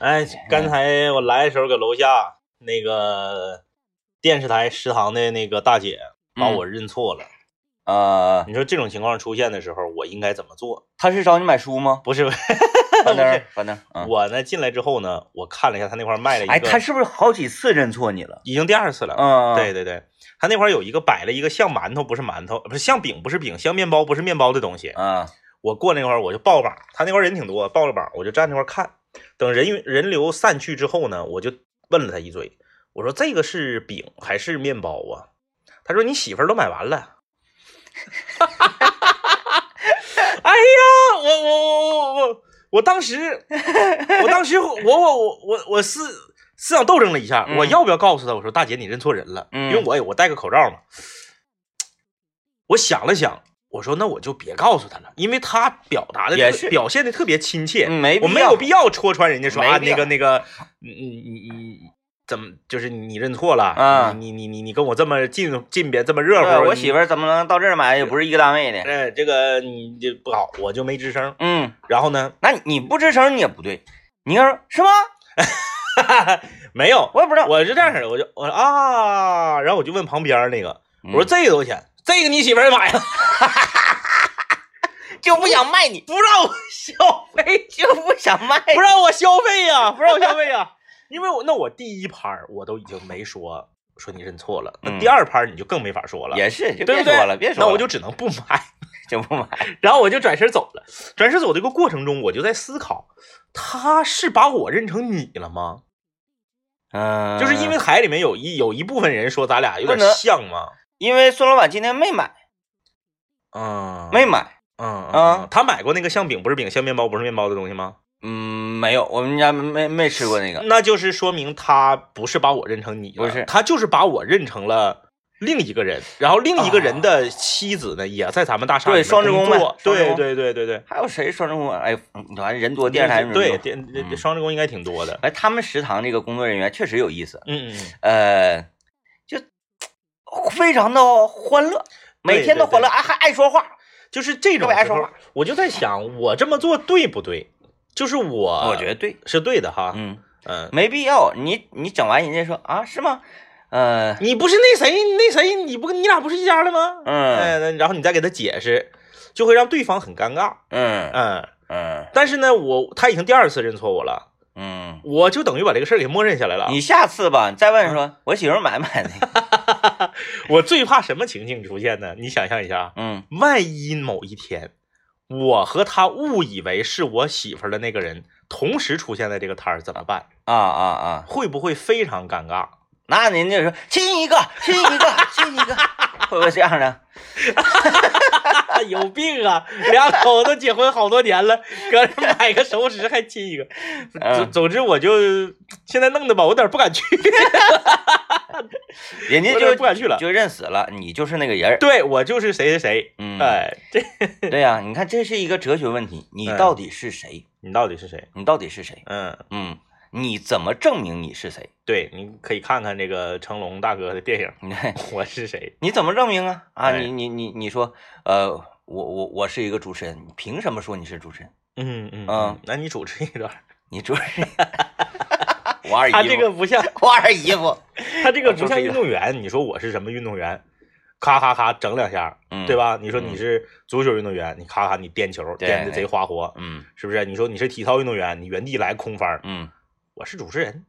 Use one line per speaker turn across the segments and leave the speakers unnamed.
哎，刚才我来的时候，搁楼下那个电视台食堂的那个大姐把我认错了。
啊，
你说这种情况出现的时候，我应该怎么做？
他是找你买书吗？
不是，
反正
不是
反正，嗯
我呢进来之后呢，我看了一下他那块卖了一个，
哎，他是不是好几次认错你了？
已经第二次了。
嗯，
对，对对，他那块有一个摆了一个像馒头不是馒头，不是像饼不是饼，像面包不是面包的东西。
啊，
我过那块我就抱膀，他那块人挺多，抱了膀我就站那块看。等人人流散去之后呢，我就问了他一嘴，我说这个是饼还是面包啊？他说你媳妇儿都买完了。哎呀，我我我我我我当时，我当时我我我我我思思想斗争了一下，
嗯
我要不要告诉他？我说大姐你认错人了，
嗯
因为我我戴个口罩嘛。我想了想，我说那我就别告诉他了，因为他表达的
也是
表现的特别亲切，
嗯没
我没有必要戳穿人家说啊那个那个，你你你你怎么就是你认错了
啊
你你你你跟我这么近近别这么热乎，
我媳妇怎么能到这儿买？也不是一个单位的。
哎这个你就不好，我就没吱声。
嗯，
然后呢，
那你不吱声你也不对，你要说是吗？
没有，
我也不知道。
我是这样式的，我就我说啊，然后我就问旁边那个，我
嗯
说这个多少钱？这个你媳妇儿买了，
就不想卖你，
不让我消费，
就不想卖。
不让我消费呀、不让我消费呀、因为我那我第一盘儿我都已经没说说你认错了，那
嗯
第二盘儿你就更没法说了，
也是，就？别说了，别说了。
那我就只能不买，
就不买。
然后我就转身走了。转身走这个过程中，我就在思考，他是把我认成你了吗？
嗯，
就是因为海里面有一有一部分人说咱俩有点像吗？
因为孙老板今天没买，
嗯，
没买。
嗯
啊
嗯，他买过那个像饼不是饼，像面包不是面包的东西吗？
嗯，没有，我们家没没吃过那个。
那就是说明他不是把我认成你，
不是
他就是把我认成了另一个人，然后另一个人的妻子呢，也在咱们大厦
对双职工呗对
对对对对，
还有谁双职工？哎，你完人多，电视台人多。
对电
嗯
双职工应该挺多的，
哎，他们食堂这个工作人员确实有意思，
嗯嗯嗯，
呃，就非常的欢乐，每天都欢乐，哎，还爱说话。
就是这种
爱说话，
我就在想，我这么做对不对？就是我，
我觉得对，
是对的哈，
嗯，
嗯，
没必要。你你整完，人家说啊，是吗？呃，
你不是那谁那谁，你不你俩不是一家的吗？
嗯
哎，然后你再给他解释，就会让对方很尴尬，
嗯
嗯。
嗯
但是呢，我他已经第二次认错我了，
嗯，
我就等于把这个事儿给默认下来了。
你下次吧，你再问说，我媳妇买没买那个？
我最怕什么情景出现呢？你想象一下，
嗯
万一某一天，我和他误以为是我媳妇儿的那个人同时出现在这个摊儿，怎么办？
啊啊啊，
会不会非常尴尬？
那人家说亲一个，亲一个，亲一个，会不会这样的？
有病啊！两口子结婚好多年了，搁这买个熟食还亲一个。总
嗯，
总之，我就现在弄的吧，我有点不敢去，我有
人家就
点不敢去了。
就认死了，你就是那个人。
对我就是谁谁谁，
嗯，
哎，这
对呀、你看这是一个哲学问题，你
嗯
到底是谁？
你到底是谁？
你到底是谁？
嗯，
嗯，你怎么证明你是谁？
对，你可以看看这个成龙大哥的电影 我是谁
你怎么证明啊？啊，
哎
你你你你说，呃，我我我是一个主持人，你凭什么说你是主持人？》。
嗯嗯
嗯，
那你主持一段。
你主持人，我二姨夫，
他这个不像，
我二姨夫，
他这个不像运动员。你说我是什么运动员？咔咔咔整两下，
嗯，
对？吧？你说
嗯
你是足球运动员，你咔咔你颠球
对
颠的贼花活，
嗯
是不是？你说你是体操运动员，你原地来空翻，
嗯，
我是主持人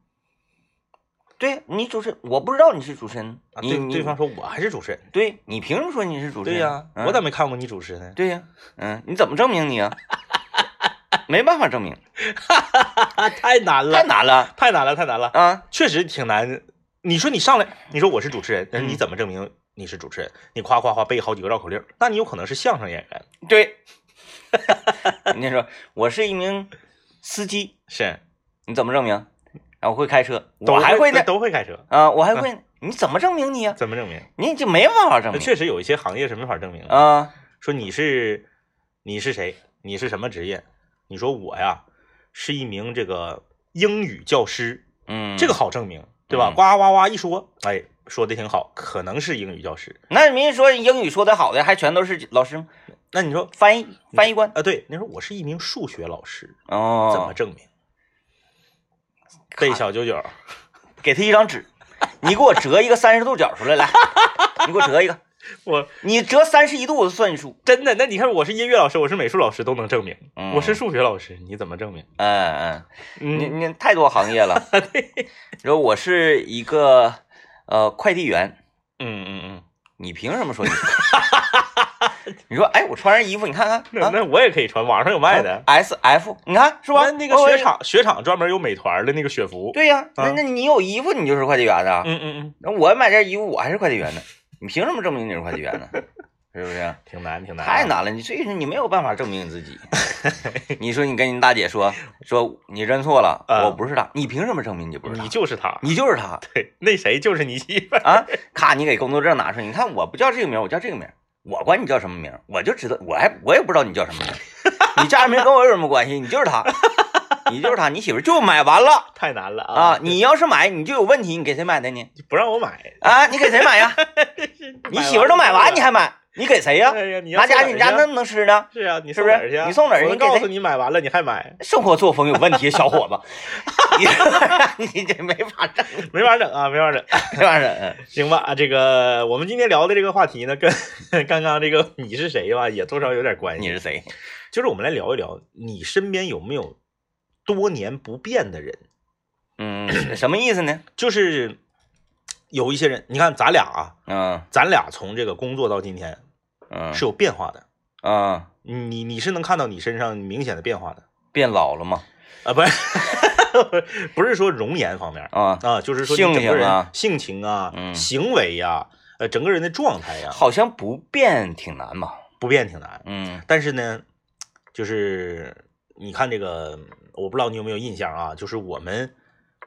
对你主持，我不知道你是主持人，
啊。对，
你你
对方说我还是主持人。
对你凭什么说你是主持人？
对呀，
嗯
我咋没看过你主持呢？
对呀，嗯，你怎么证明你啊？没办法证明，
太难了，
太难了
太难了，太难了，
啊！
确实挺难。你说你上来，你说我是主持人，但是你
嗯
怎么证明你是主持人？你夸夸夸背好几个绕口令，那你有可能是相声演员。
对，人家说我是一名司机，
是，
你怎么证明？啊，我会开车，我还会呢
都会开车，
啊，我还会，你怎么证明你呀？
怎么证明？
你就没办法证明
确实有一些行业是没法证明的。
啊。
说你是你是谁？你是什么职业？你说我呀是一名这个英语教师，
嗯，
这个好证明，对吧？
嗯
呱呱呱一说，哎，说的挺好，可能是英语教师。
那人说英语说的好的，还全都是老师吗？
那你说
翻译翻译官
啊？对，你说我是一名数学老师，
哦，
怎么证明？背小九九，
给他一张纸，你给我折一个三十度角出来，来，你给我折一个，
我
你折三十一度我就算你输。
真的，那你看我是音乐老师，我是美术老师都能证明，
嗯
我是数学老师，你怎么证明？
嗯嗯，你
嗯，
你太多行业了。然后我是一个呃快递员，
嗯嗯嗯，
你凭什么说你？你说哎，我穿上衣服，你看看啊
那那我也可以穿，网上有卖的。
S F，你看是吧？
那那个雪。场，雪场专门有美团的那个雪服。
对呀，那
啊
那你有衣服，你就是快递员的。
嗯嗯嗯，
那我买件衣服，我还是快递员呢。你凭什么证明你是快递员呢？是不是？
挺难挺难，
太。难了，你所以说你没有办法证明你自己。你说你跟你大姐说说你认错了，
啊
我不是他，你凭什么证明你不是他？
你就是他，
你就是他
对，那谁就是你媳妇。
啊！咔，你给工作证拿出来，你看我不叫这个名，我叫这个名，我管你叫什么名，我就知道，我还我也不知道你叫什么名，你家人名跟我有什么关系？你就是他，你就是他，你媳妇就买完了
太难了
啊！你要是买，你就有问题，你给谁买的呢？
不让我买，
啊，你给谁买呀？你媳妇都买完，你还买？你给谁呀？
哎呀，你要
哪家
去
你家那么能吃呢？
是啊，你
是不是
送哪儿去啊？
你送哪儿
我告诉你买完了你还买，
生活作风有问题，小伙子，你 你这没法整，
没法整啊，没法整。
没法整。
行吧，啊，这个我们今天聊的这个话题呢，跟 刚刚这个你是谁吧，也多少有点关系。
你是谁？
就是我们来聊一聊，你身边有没有多年不变的人？
嗯，什么意思呢？
就是有一些人，你看咱俩啊，
嗯
咱俩从这个工作到今天
嗯
是有变化的。
嗯，
你你是能看到你身上明显的变化的
变老了吗？
啊，不是 不是说容颜方面
啊，
啊，就是说
性情啊
性情啊、
嗯
行为呀、呃，整个人的状态呀、
好像不变挺难吧？
不变挺难。
嗯
但是呢，就是你看这个，我不知道你有没有印象啊？就是我们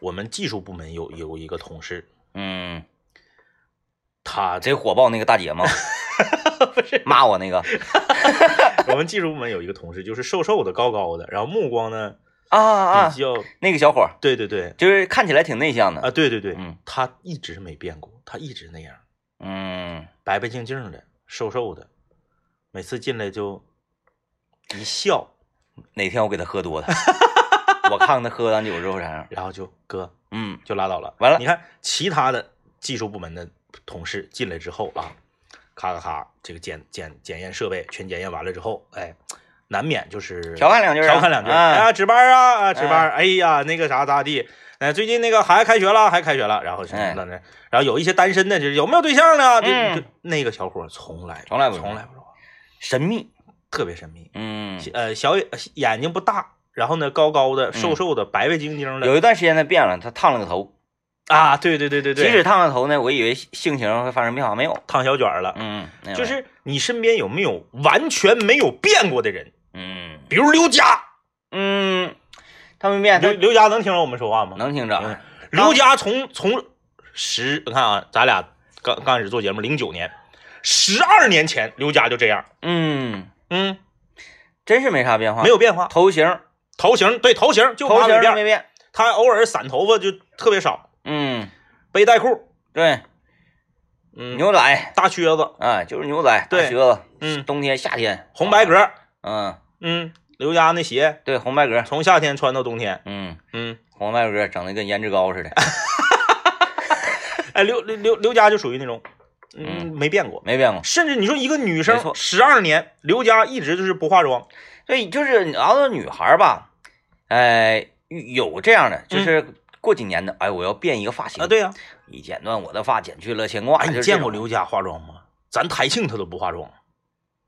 我们技术部门有有一个同事，
嗯，
他
贼火爆那个大姐吗？
不是。
骂我那个。
我们技术部门有一个同事，就是瘦瘦的、高高的，然后目光呢
啊啊，
比较，
那个小伙儿。
对对对。
就是看起来挺内向的。
啊，对对对，
嗯
他一直没变过，他一直那样，
嗯，
白白净净的，瘦瘦的，每次进来就一笑，
哪天我给他喝多了，我看看他喝完酒之后啥样。
然后就哥
嗯
就拉倒了。
完了
你看其他的技术部门的同事进来之后啊，咔咔咔，这个检检检验设备全检验完了之后，哎，难免就是
调侃两句啊
调侃两句，
嗯
哎呀，值班啊啊，值班，哎呀，那个啥咋地？哎，最近那个孩子开学了，还开学了，然后什么的呢？然后有一些单身的，就是有没有对象呢？就
嗯
就那个小伙从来
从来不说
从来不说话，
神秘。
特别神秘。
嗯，
呃，小眼眼睛不大，然后呢高高的、
嗯
瘦瘦的、白白净净的
有一段时间他变了，他烫了个头。
啊，对对对对对，
即使烫了头呢，我以为性情会发生变化，没有。
烫小卷了。
嗯，
就是你身边有没有完全没有变过的人？
嗯
比如刘佳，
嗯，他没变，
刘刘佳能听着我们说话吗？
能听着。
嗯刘佳从从十，你看啊，咱俩刚刚开始做节目，零九年，十二年前刘佳就这样，
嗯，
嗯，
真是没啥变化，
没有变化，
头型，
头型对头型就
头型没变。
他偶尔散头发就特别少，
嗯，
背带裤，
对，
嗯，
牛仔。
大靴子，
啊，就是牛仔，
对。
大靴子，
嗯，
冬天夏天。
红白，格，
嗯，
嗯，刘佳那鞋。
对，红白格，
从夏天穿到冬天，
嗯，
嗯，
红白格整的跟颜值高似的，
哎，刘刘刘刘佳就属于那种，嗯，
嗯。
没变过。
没变过。
甚至你说一个女生十二年，刘佳一直就是不化妆，
对，就是你熬到女孩吧，哎，有这样的，就是过几年的，哎，我要变一个发型
嗯啊，对呀、
一剪断我的发，剪去了牵挂。
哎，你？见过刘佳化妆吗？咱台庆她都不化妆，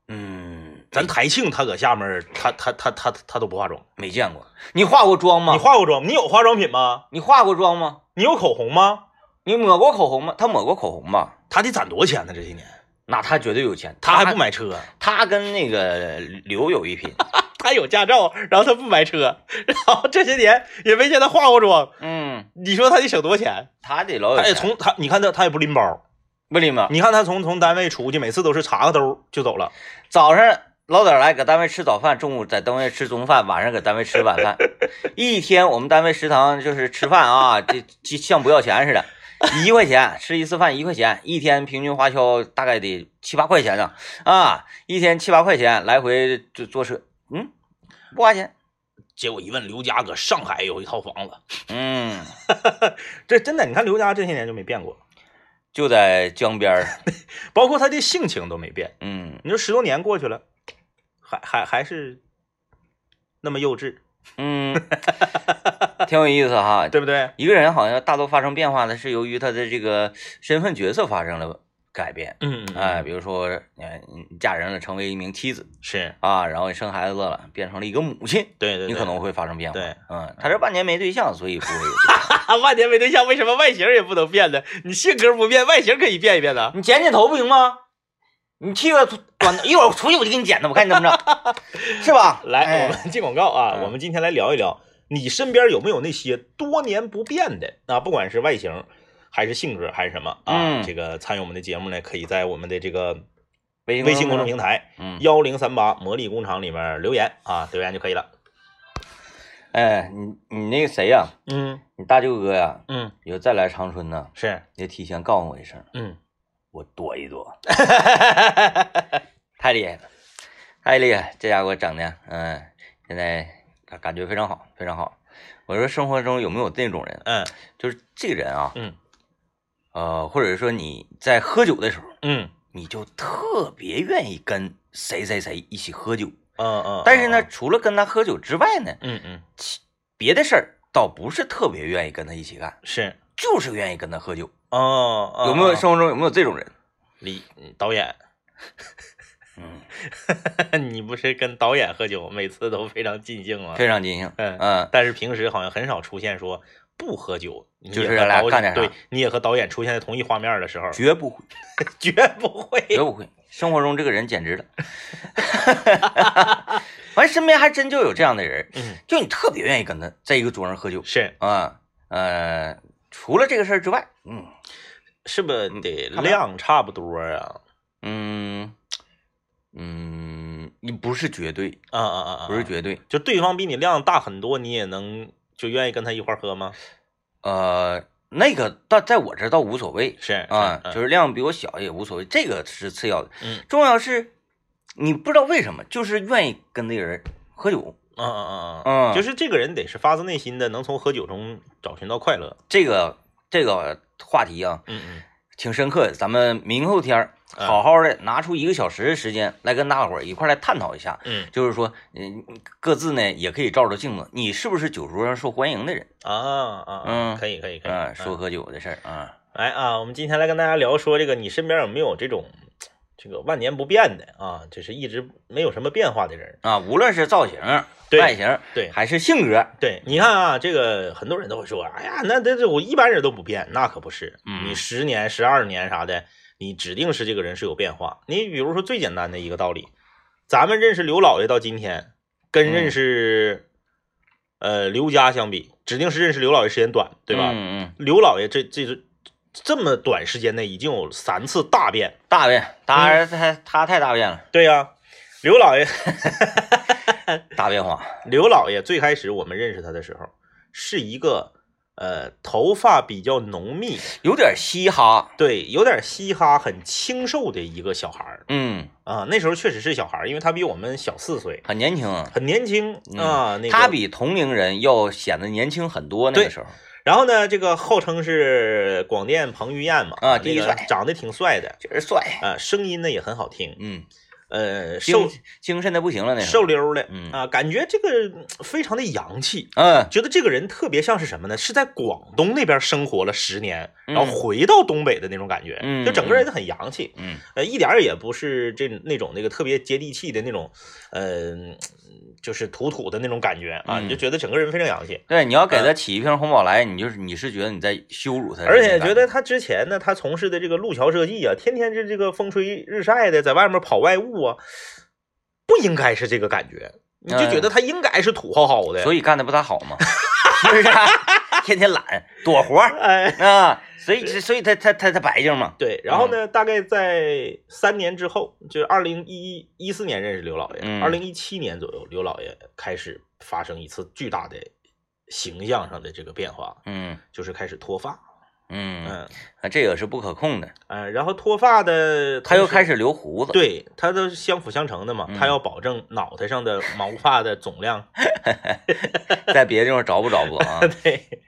嗯，
咱台庆她搁下面，她她她她她都不化妆。
没见过。你化过妆吗？
你化过妆？你有化妆品吗？
你化过妆吗？
你有口红吗？
你抹过口红吗？她抹过口红吧？
她得攒多少钱呢？这些年
那他绝对有钱。
他还不买车，
他跟那个刘有一拼。
他有驾照，然后他不买车，然后这些年也没见他化过妆。
嗯，
你说他得省多少钱？
他得老有
她也。从他，你看他，他也不拎包，
不拎包？
你看他从从单位出去，每次都是插个兜就走了。
早上老点来搁单位吃早饭，中午在单位吃中饭，晚上搁单位吃晚饭。一天我们单位食堂就是吃饭啊，这这像不要钱似的，一块钱吃一次饭一块钱，一天平均花销大概得七八块钱呢。啊，一天七八块钱来回坐坐车，嗯，不花钱，
结果一问，刘家搁上海有一套房子，
嗯，
这真的，你看刘家这些年就没变过，
就在江边儿，
包括他的性情都没变。
嗯。
你说十多年过去了，还还还是那么幼稚，
嗯，挺有意思哈。
对不对？
一个人好像大多发生变化呢，是由于他的这个身份角色发生了改变。
嗯
哎，，比如说，呃，你嫁人了，成为一名妻子
是
啊，然后你生孩子了，变成了一个母亲，
对对，
你可能会发生变化。
对，
嗯，他这半年没对象，所以不会有
万年没对象，为什么外形也不能变呢？你性格不变，外形可以变一变呢。
你剪剪头不行吗？你剃个短，一会儿我出去我就给你剪的，我看你怎么整，是吧？
来，
哎
我们进广告啊，
嗯
我们今天来聊一聊，你身边有没有那些多年不变的啊？不管是外形，还是性格，还是什么啊？
嗯
这个参与我们的节目呢，可以在我们的这个
微
微信公众
平
平台
嗯，
幺零三八魔力工厂里面留言啊，留言就可以了。
哎，你你那个谁呀、
嗯
你大舅哥呀、
嗯，
以后再来长春呢，
是，
你得提前告诉我一声，
嗯，
我躲一躲。太厉害了，太厉害！这家伙整的，嗯，现在感感觉非常好，非常好。我说生活中有没有那种人，
嗯
就是这个人啊，
嗯
呃，或者说你在喝酒的时候，
嗯
你就特别愿意跟谁谁谁一起喝酒，
嗯嗯，
但是呢，除了跟他喝酒之外呢，
嗯嗯
别的事儿倒不是特别愿意跟他一起干，
是，
就是愿意跟他喝酒。
哦，哦
有没有
哦
生活中有没有这种人？
李导演？
嗯，
你不是跟导演喝酒，每次都非常尽兴吗？
非常尽兴。
嗯
嗯，
但是平时好像很少出现说不喝酒，
就是
也和导
俩干点啥
对你也和导演出现在同一画面的时候，
绝不会，
绝不会。
绝不会。生活中这个人简直了，完身边还真就有这样的人，
嗯，
就你特别愿意跟他在一个桌上喝酒
是
啊。呃，除了这个事儿之外，嗯
是不是得量差不多啊？
嗯嗯，你不是绝对，
啊啊啊啊！
不是绝对。
就对方比你量大很多，你也能就愿意跟他一块儿喝吗？
呃，那个倒在我这儿倒无所谓
是
啊，
是
就是量比我小也无所谓，这个是次要的。
嗯
重要是，你不知道为什么，就是愿意跟那个人喝酒。
嗯嗯嗯
嗯
就是这个人得是发自内心的，能从喝酒中找寻到快乐。
这个这个话题啊，
嗯嗯
挺深刻的。咱们明后天好好的拿出一个小时的时间来跟大伙儿一块来探讨一下。
嗯
就是说，嗯，各自呢也可以照照镜子，你是不是酒桌上受欢迎的人？
啊啊，啊
嗯
可以可以可以。
嗯，
嗯
说喝酒的事儿啊。
来啊，我们今天来跟大家聊说这个，你身边有没有这种这个万年不变的啊，就是一直没有什么变化的人？
啊，无论是造型、
对
外形，
对
还是性格，
对，你看啊，这个很多人都会说，哎呀，那这这我一般人都不变，那可不是，
嗯
你十年、十二年啥的，你指定是这个人是有变化。你比如说最简单的一个道理，咱们认识刘老爷到今天，跟认识、呃刘家相比，指定是认识刘老爷时间短，对吧？
嗯嗯，
刘老爷这这这么短时间内已经有三次大变，
大变，当然他他太大变了，
对呀、刘老爷
大变化。
刘老爷最开始我们认识他的时候，是一个呃头发比较浓密，
有点嘻哈，
对，有点嘻哈，很清瘦的一个小孩儿
嗯，
啊。那时候确实是小孩儿，因为他比我们小四岁，
很年轻。
很年轻啊。那个、
他比同龄人要显得年轻很多。那个时候，
然后呢，这个号称是广电彭于晏嘛，
啊第一
那个
帅。
长得挺帅的。
确实帅，
啊，声音呢也很好听，
嗯，
呃，瘦
精精神的不行了那。
瘦溜的，
嗯
啊，感觉这个嗯非常的洋气。
嗯
觉得这个人特别像是什么呢？是在广东那边生活了十年，
嗯
然后回到东北的那种感觉，
嗯
就整个人很洋气，
嗯
呃，一点儿也不是这那种那个特别接地气的那种，呃，就是土土的那种感觉啊，
嗯
你就觉得整个人非常洋气。
对，你要给他起一瓶红宝来，你就是你是觉得你在羞辱他，
而且觉得他之前呢，他从事的这个路桥设计啊，天天是这个风吹日晒的，在外面跑外务啊，不应该是这个感觉，你就觉得他应该是土豪豪的。
所以干的不咋好嘛，是不是？天天懒躲活儿
哎，
啊，所以所以他他他他白净嘛，
对，然后呢，大概在三年之后，就是二零一一四年认识刘老爷，
嗯
二零一七年左右，刘老爷开始发生一次巨大的形象上的这个变化，
嗯
就是开始脱发。
嗯，
嗯
啊这个是不可控的。
嗯，然后脱发的
他又开始留胡子，
对，他都是相辅相成的嘛，
嗯
它要保证脑袋上的毛发的总量，
在别的地方找不着不啊？
对，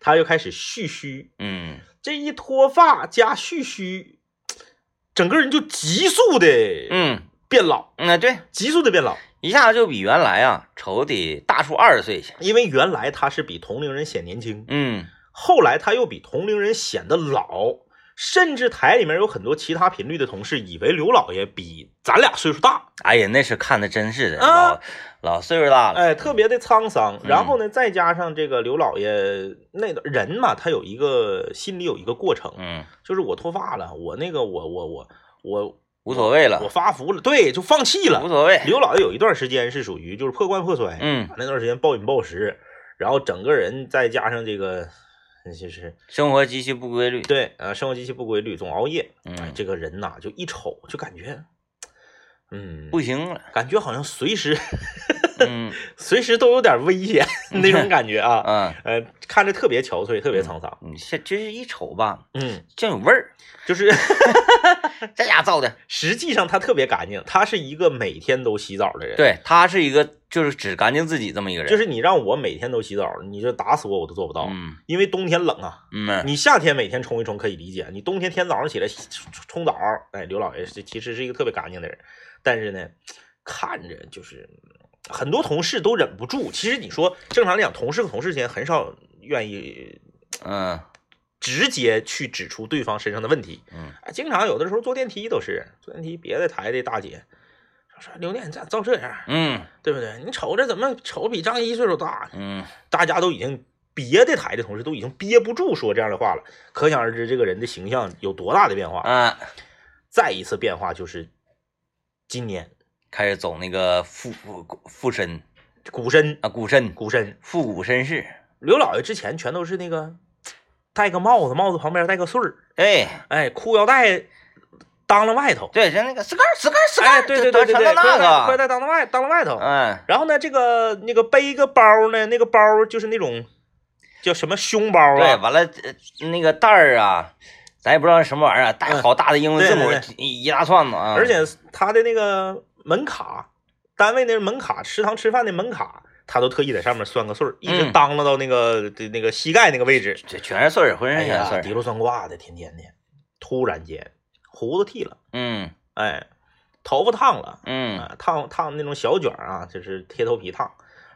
他又开始蓄须，
嗯
这一脱发加蓄须，整个人就急速的
嗯
变老，
嗯，对，
急速的变老。
一下就比原来啊丑得大出二十岁去。
因为原来他是比同龄人显年轻，
嗯
后来他又比同龄人显得老，甚至台里面有很多其他频率的同事以为刘老爷比咱俩岁数大，
哎呀，那是看的真是的，
啊
老老岁数大了。
哎，特别的沧桑。
嗯
然后呢，再加上这个刘老爷那个人嘛，他有一个心里有一个过程，
嗯，
就是我脱发了，我那个我我我我
无所谓了我，
发福了，对，就放弃了。
无所谓。
刘老爷有一段时间是属于就是破罐破摔，
嗯，
那段时间暴饮暴食，然后整个人再加上这个就是
生活极其不规律。
对呃生活极其不规律，总熬夜，哎
嗯，
这个人呐就一瞅就感觉，嗯，
不行了。
感觉好像随时
嗯。
随时都有点危险那种感觉啊，
嗯，
呃，看着特别憔悴，特别沧桑，
你这这一瞅吧，
嗯，
真有味儿。
就是
这家造的，
实际上他特别干净，他是一个每天都洗澡的人，，
对他是一个就是只干净自己这么一个人。
就是你让我每天都洗澡，你就打死我我都做不到，
嗯。
因为冬天冷啊，
嗯。
你夏天每天冲一冲可以理解，你冬天天早上起来洗冲冲澡，哎，刘老爷是其实是一个特别干净的人，但是呢，看着就是很多同事都忍不住。其实你说正常来讲，同事和同事之间很少愿意
嗯
直接去指出对方身上的问题，
嗯
啊，经常有的时候坐电梯都是坐电梯，别的台的大姐说说刘念咋照这样，
嗯
对不对？你瞅着怎么瞅比张一岁数大呢？
嗯
大家都已经别的台的同事都已经憋不住说这样的话了，可想而知这个人的形象有多大的变化。
啊，
再一次变化就是今年
开始走那个附附附身。
古身。
啊，古身。
古身，
复古绅士。
刘老爷之前全都是那个戴个帽子，帽子旁边戴个穗儿，
哎，
哎，裤腰带当了外头，
对，像那个 skirt skirt，
哎，对对对对对，
全都那
快
个，
带当了外当了外头。
嗯。
然后呢，这个那个背个包呢，那个包就是那种叫什么胸包
对，
啊，
完了呃那个袋儿啊，咱也不知道是什么玩意儿啊，带
嗯。
好大的英文字母
对对
一一大串子啊，
而且他的那个门卡，单位那个门卡，食堂吃饭的门卡，他都特意在上面拴个穗儿，一直
嗯
当了到那个的那个膝盖那个位置。
这全是穗儿，浑身全是穗儿。
滴溜算卦的，天天的。突然间，胡子剃了，
嗯
哎，头发烫了，
嗯
啊，烫烫那种小卷儿啊，就是贴头皮烫，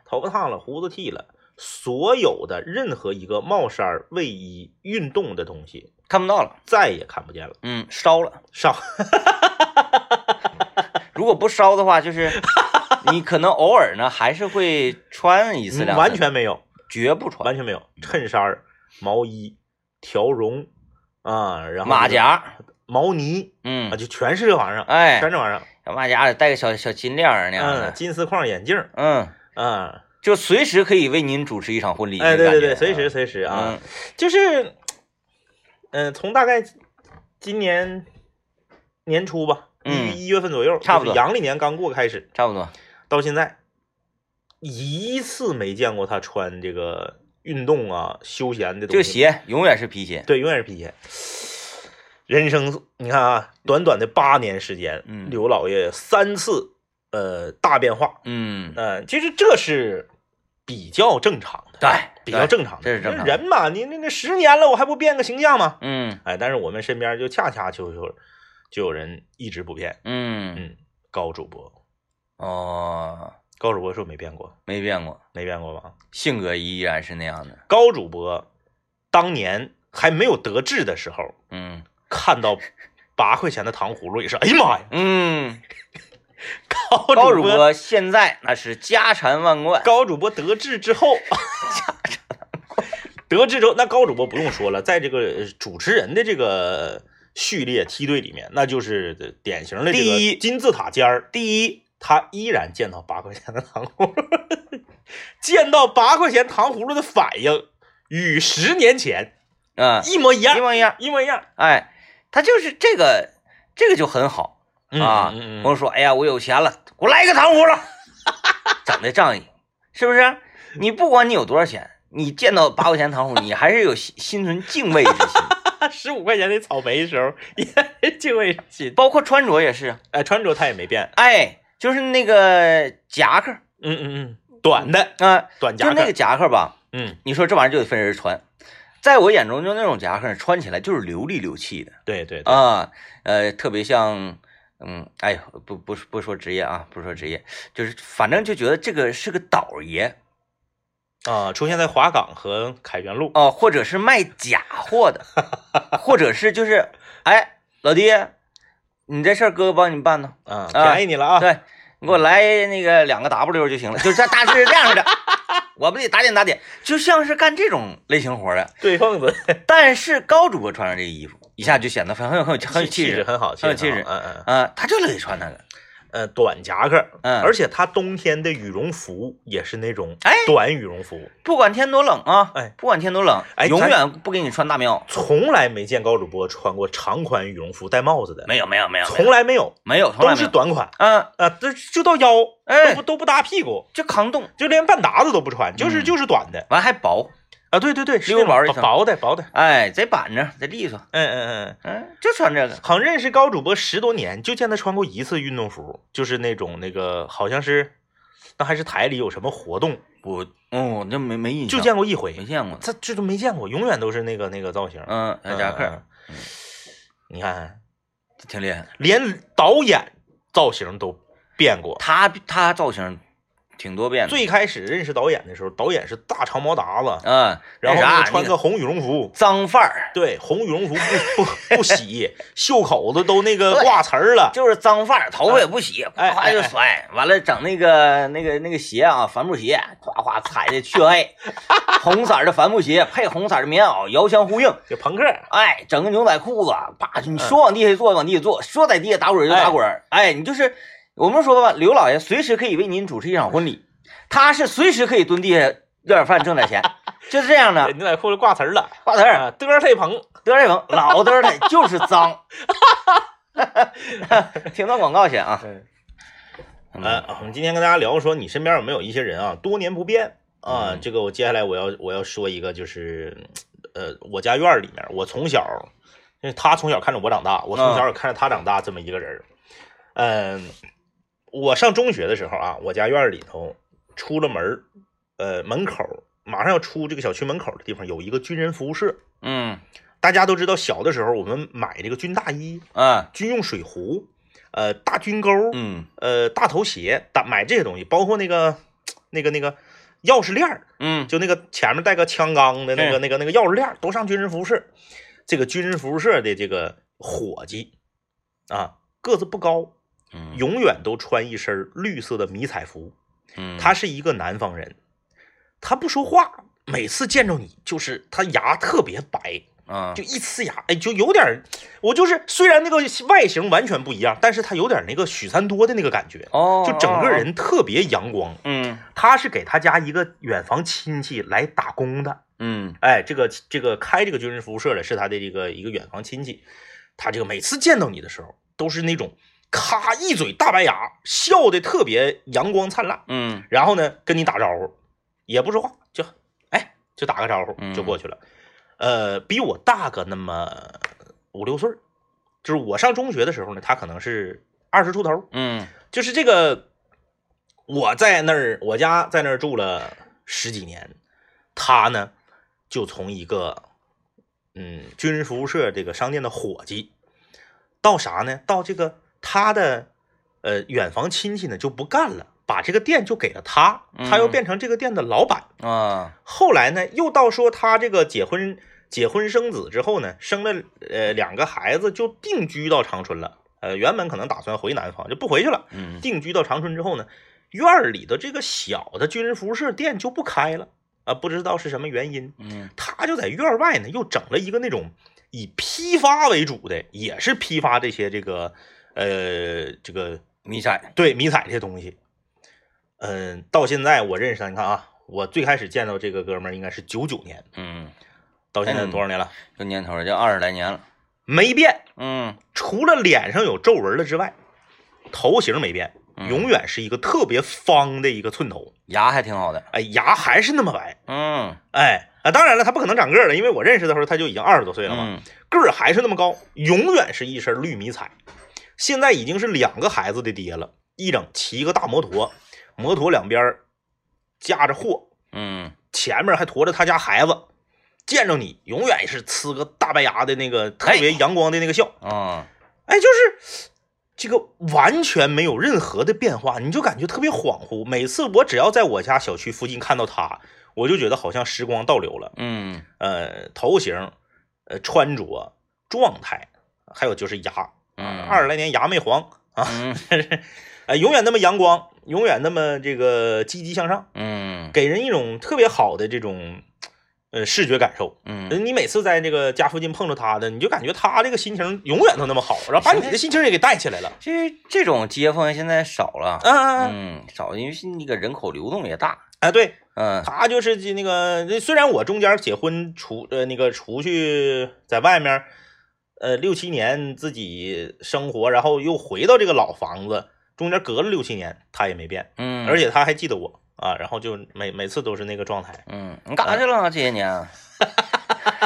头发烫了，胡子剃了，所有的任何一个帽衫、卫衣、运动的东西
看不到了。
再也看不见了。
嗯，烧了。
上，
如果不烧的话，就是 你可能偶尔呢还是会穿一次两次，
完全没有，
绝不穿。
完全没有。衬衫、毛衣、条绒啊，然后
马、甲，
毛呢啊，
嗯，
就全是这玩意儿，
哎，
全这玩意儿。
小马甲里带个小小金链儿那样
嗯，
的，
金丝框眼镜嗯，
嗯，
啊，
就随时可以为您主持一场婚礼。
哎，对对对，随时随时啊，
嗯。
就是，嗯，从大概今年年初吧，
嗯
一一月份左右，
差不多
阳历年刚过开始，
差不多。
到现在一次没见过他穿这个运动啊、休闲的东
这个。鞋永远是皮鞋。
对，永远是皮鞋。人生你看啊，短短的八年时间，
嗯
刘老爷三次呃大变化，
嗯，
呃，其实这是比较正常的，
对，
比较正常的。
这是正常的
人嘛，你那那十年了，我还不变个形象吗？
嗯
哎，但是我们身边就恰恰就有就有人一直不变。
嗯
嗯，高主播，
哦，
高主播是不没变过，
没变过，
没变过吧？
性格依然是那样的。
高主播当年还没有得志的时候，
嗯
看到八块钱的糖葫芦也是，哎呀妈呀！
嗯，
高
高主
主播
播现在那是家产万贯。
高主播得志之后，得志之后，那高主播不用说了，在这个呃主持人的这个序列梯队里面，那就是典型的这
第一
个金字塔尖儿。
第一，
他依然见到八块钱的糖葫芦，见到八块钱糖葫芦的反应与十年前
啊，
一模一样，
一模一样。
一模一样
哎，他就是这个，这个就很好啊。
嗯嗯嗯
我说，哎呀，我有钱了，给我来一个糖葫芦，长得仗义，是不是？你不管你有多少钱，你见到八块钱糖葫芦，你还是有心心存敬畏之心，
十五块钱的草莓的时候，也敬畏之心。
包括穿着也是，
哎，穿着他也没变，
哎，就是那个夹克
嗯嗯嗯，短的
啊，
短夹克，
就那个夹克吧，
嗯，
你说这玩意儿就得分人穿，在我眼中，就那种夹克穿起来就是流里流气的
对对对，
啊，呃，特别像，嗯，哎呦，不不不说职业啊，不说职业，就是反正就觉得这个是个倒爷
啊，出现在华港和凯旋路，
哦、或者是卖假货的，或者是就是，哎，老弟，你这事儿哥哥帮你办呢，
啊，
啊
便宜你了啊，
对你给我来那个两个 W 就行了，就是这大致是这样式的，我们得打点打点，就像是干这种类型活的。
对缝子，
但是高主播穿上这个衣服，一下就显得很很有很有很有气质，
很好，
很有气质
嗯嗯
啊，他就乐意穿那个，
呃，短夹克，
嗯
而且他冬天的羽绒服也是那种
哎
短羽绒服，
不管天多冷啊，
哎，
不管天多冷，永
哎永
远不给你穿大棉袄，
从来没见高主播穿过长款羽绒服戴帽子的，
没有没有没有，
从来没有，
没有，
都，是短款，
嗯，
啊，这就到腰，
哎
都不都不搭屁股，
就扛冻，
就连半搭子都不穿，就是
嗯
就是短的
完还薄，
啊，对对对，是那种
溜薄一层。
薄的薄的，
哎，贼板正，贼利索，
嗯嗯嗯。
嗯，就穿这个，
好像认识高主播十多年，就见他穿过一次运动服，就是那种那个好像是，那还是台里有什么活动，
我，嗯，我这没没印象，
就见过一回，
没见过，
他这都没见过，永远都是那个那个造型。
嗯，小夹克，
嗯，嗯。你看，
挺厉害，
连导演造型都变过。
他他造型挺多变的，
最开始认识导演的时候，导演是大长毛达子，
嗯，
然后穿个红羽绒服，
脏范儿。
对，红羽绒服不不不洗，袖口子都那个挂词儿了。
就是脏范儿，头发也不洗，
哎
夸夸就甩，完了整那个那个那个鞋啊，帆布鞋，夸夸踩的黢黑，红色的帆布鞋配红色的棉袄，遥相呼应，
就朋克，
哎，整个牛仔裤子，啪，你说往地下坐往地下坐，说在地下打滚就打滚儿，哎，你就是我们说吧，刘老爷随时可以为您主持一场婚礼，他是随时可以蹲地下要点饭挣点钱，就是这样的，
牛仔裤子挂词儿了，
挂词儿，
啊，嘚儿太蓬，
德尔蒙老德尔他就是脏，听到广告先啊，
嗯我们今天跟大家聊说，你身边有没有一些人啊，多年不变啊？
嗯
这个我接下来我要我要说一个，就是呃，我家院儿里面，我从小，因为他从小看着我长大，我从小也看着他长大，这么一个人儿。嗯、我上中学的时候啊，我家院里头出了门儿，呃，门口马上要出这个小区门口的地方有一个军人服务社。
嗯
大家都知道，小的时候我们买这个军大衣、
嗯
军用水壶，呃，大军钩，
嗯
呃，大头鞋，大买这些东西，包括那个那个那个钥匙链儿，
嗯
就那个前面带个枪钢的那个
是
那个那个钥匙链儿，都上军人服务社。这个军人服务社的这个伙计啊，个子不高，
嗯，
永远都穿一身绿色的迷彩服。
嗯。
他是一个南方人，他不说话，每次见着你就是他牙特别白，
啊。
就一呲牙，哎，就有点，我就是虽然那个外形完全不一样，但是他有点那个许三多的那个感觉，
哦，
就整个
哦
人特别阳光。
嗯。
他是给他家一个远房亲戚来打工的，
嗯。
哎，这个这个开这个军人服务社的是他的这个一个远房亲戚，他这个每次见到你的时候都是那种咔一嘴大白牙，笑的特别阳光灿烂，
嗯
然后呢跟你打招呼，也不说话，就哎就打个招呼
嗯
就过去了。呃，比我大个那么五六岁儿就是我上中学的时候呢，他可能是二十出头，
嗯
就是这个我在那儿，我家在那儿住了十几年，他呢就从一个嗯军人服务社这个商店的伙计，到啥呢？到这个他的呃远房亲戚呢就不干了，把这个店就给了他，他又
嗯
变成这个店的老板。
啊
后来呢，又到说他这个结婚结婚生子之后呢，生了呃两个孩子，就定居到长春了。呃，原本可能打算回南方，就不回去了。
嗯
定居到长春之后呢，院儿里的这个小的军人服务社店就不开了啊，不知道是什么原因。
嗯
他就在院儿外呢，又整了一个那种以批发为主的，也是批发这些这个呃这个
迷彩。
对迷彩这些东西。嗯，到现在我认识他，你看啊，我最开始见到这个哥们儿应该是九九年，
嗯，
到现在
嗯
多少年了？
这年头儿就二十来年了，
没变，
嗯。
除了脸上有皱纹了之外，头型没变，
嗯
永远是一个特别方的一个寸头，
牙还挺好的，
哎，牙还是那么白，
嗯。
哎啊，当然了，他不可能长个儿了，因为我认识的时候他就已经二十多岁了嘛，
嗯。
个儿还是那么高，永远是一身绿迷彩。现在已经是两个孩子的爹了，一整骑个大摩托，摩托两边儿架着货，
嗯
前面还驮着他家孩子，见着你永远是呲个大白牙的那个特别阳光的那个笑，
啊
哎，就是这个完全没有任何的变化，你就感觉特别恍惚。每次我只要在我家小区附近看到他，我就觉得好像时光倒流了。
嗯
呃，头型，呃，穿着、状态，还有就是牙，
嗯。
二十来年牙没黄啊，
嗯。
呃，永远那么阳光，永远那么这个积极向上，
嗯。
给人一种特别好的这种呃视觉感受。
嗯，
你每次在这个家附近碰着他的，你就感觉他这个心情永远都那么好，然后把你的心情也给带起来了。
这这种街坊现在少了，
嗯嗯嗯，
嗯，少，因为那个人口流动也大，
哎，对
嗯。
他就是那个，虽然我中间结婚出呃那个出去在外面，呃六七年自己生活，然后又回到这个老房子，中间隔了六七年，他也没变，
嗯，
而且他还记得我啊，然后就每每次都是那个状态，
嗯，你干啥去了这些年啊？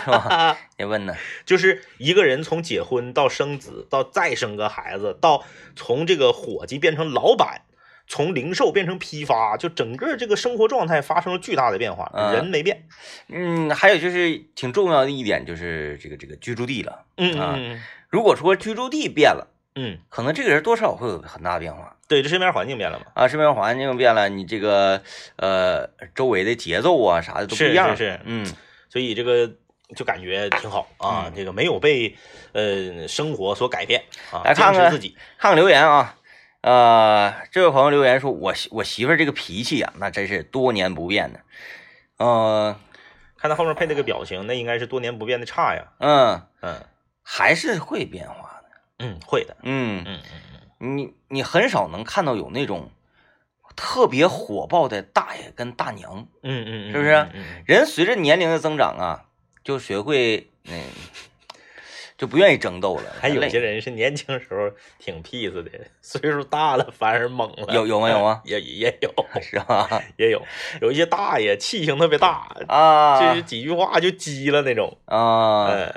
是吧？也问呢，
就是一个人从结婚到生子，到再生个孩子，到从这个伙计变成老板，从零售变成批发，就整个这个生活状态发生了巨大的变化，
嗯
人没变。
嗯，还有就是挺重要的一点就是这个这个居住地了。
嗯
啊
嗯
如果说居住地变了，
嗯，
可能这个人多少会有很大的变化
对，这身边环境变了嘛。
啊，身边环境变了，你这个呃周围的节奏啊啥的都不一样。
是是
嗯
所以这个就感觉挺好啊，
嗯
这个没有被呃生活所改变啊，
来看看
自己。
看看留言啊，呃，这位朋友留言说，我媳我媳妇儿这个脾气啊，那真是多年不变的。呃
看他后面配那个表情，那应该是多年不变的差呀。
嗯，
嗯
还是会变化的。
嗯，会的。
嗯，
嗯嗯嗯，
你你很少能看到有那种特别火爆的大爷跟大娘。
嗯嗯嗯，
是不是
嗯嗯嗯
人随着年龄的增长啊，就学会嗯，就不愿意争斗了。
还有些人是年轻时候挺 peace 的，岁数大了反而猛了。
有有吗有吗
也也有，
是吧？
也有，有一些大爷气性特别大，
啊，
就是几句话就激了那种。
啊，
嗯，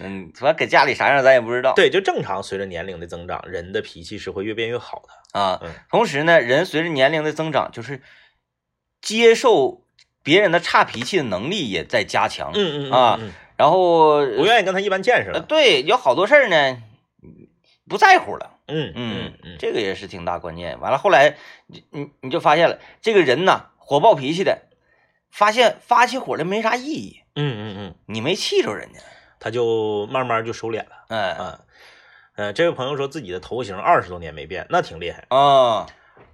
嗯，反正搁家里啥样咱也不知道。
对，就正常，随着年龄的增长，人的脾气是会越变越好的。
啊
嗯，
同时呢，人随着年龄的增长，就是接受别人的差脾气的能力也在加强。
嗯嗯
啊
嗯，
然后
不愿意跟他一般见识
呃，
了。
对，有好多事儿呢，不在乎了。
嗯
嗯
嗯，
这个也是挺大关键。完了，后来你你你就发现了，这个人呐，火爆脾气的，发现发起火来没啥意义，
嗯嗯嗯，
你没气着人家。
他就慢慢就收敛了。
哎，
啊，呃，这位朋友说自己的头型二十多年没变，那挺厉害。
啊，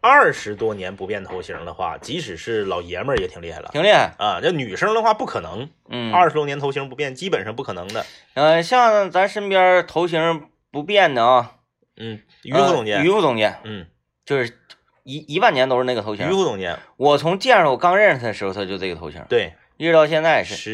二十多年不变头型的话，即使是老爷们儿也挺厉害了。
挺厉害。
啊，这女生的话不可能，
嗯，
二十多年头型不变，基本上不可能的。
呃，像咱身边头型不变的啊，
嗯，于副总监，
呃于副总监
嗯，
就是一一万年都是那个头型
于
型。
副总监，
我从见着我刚认识他的时候，他就这个头型，
对，
一直到现在是。
十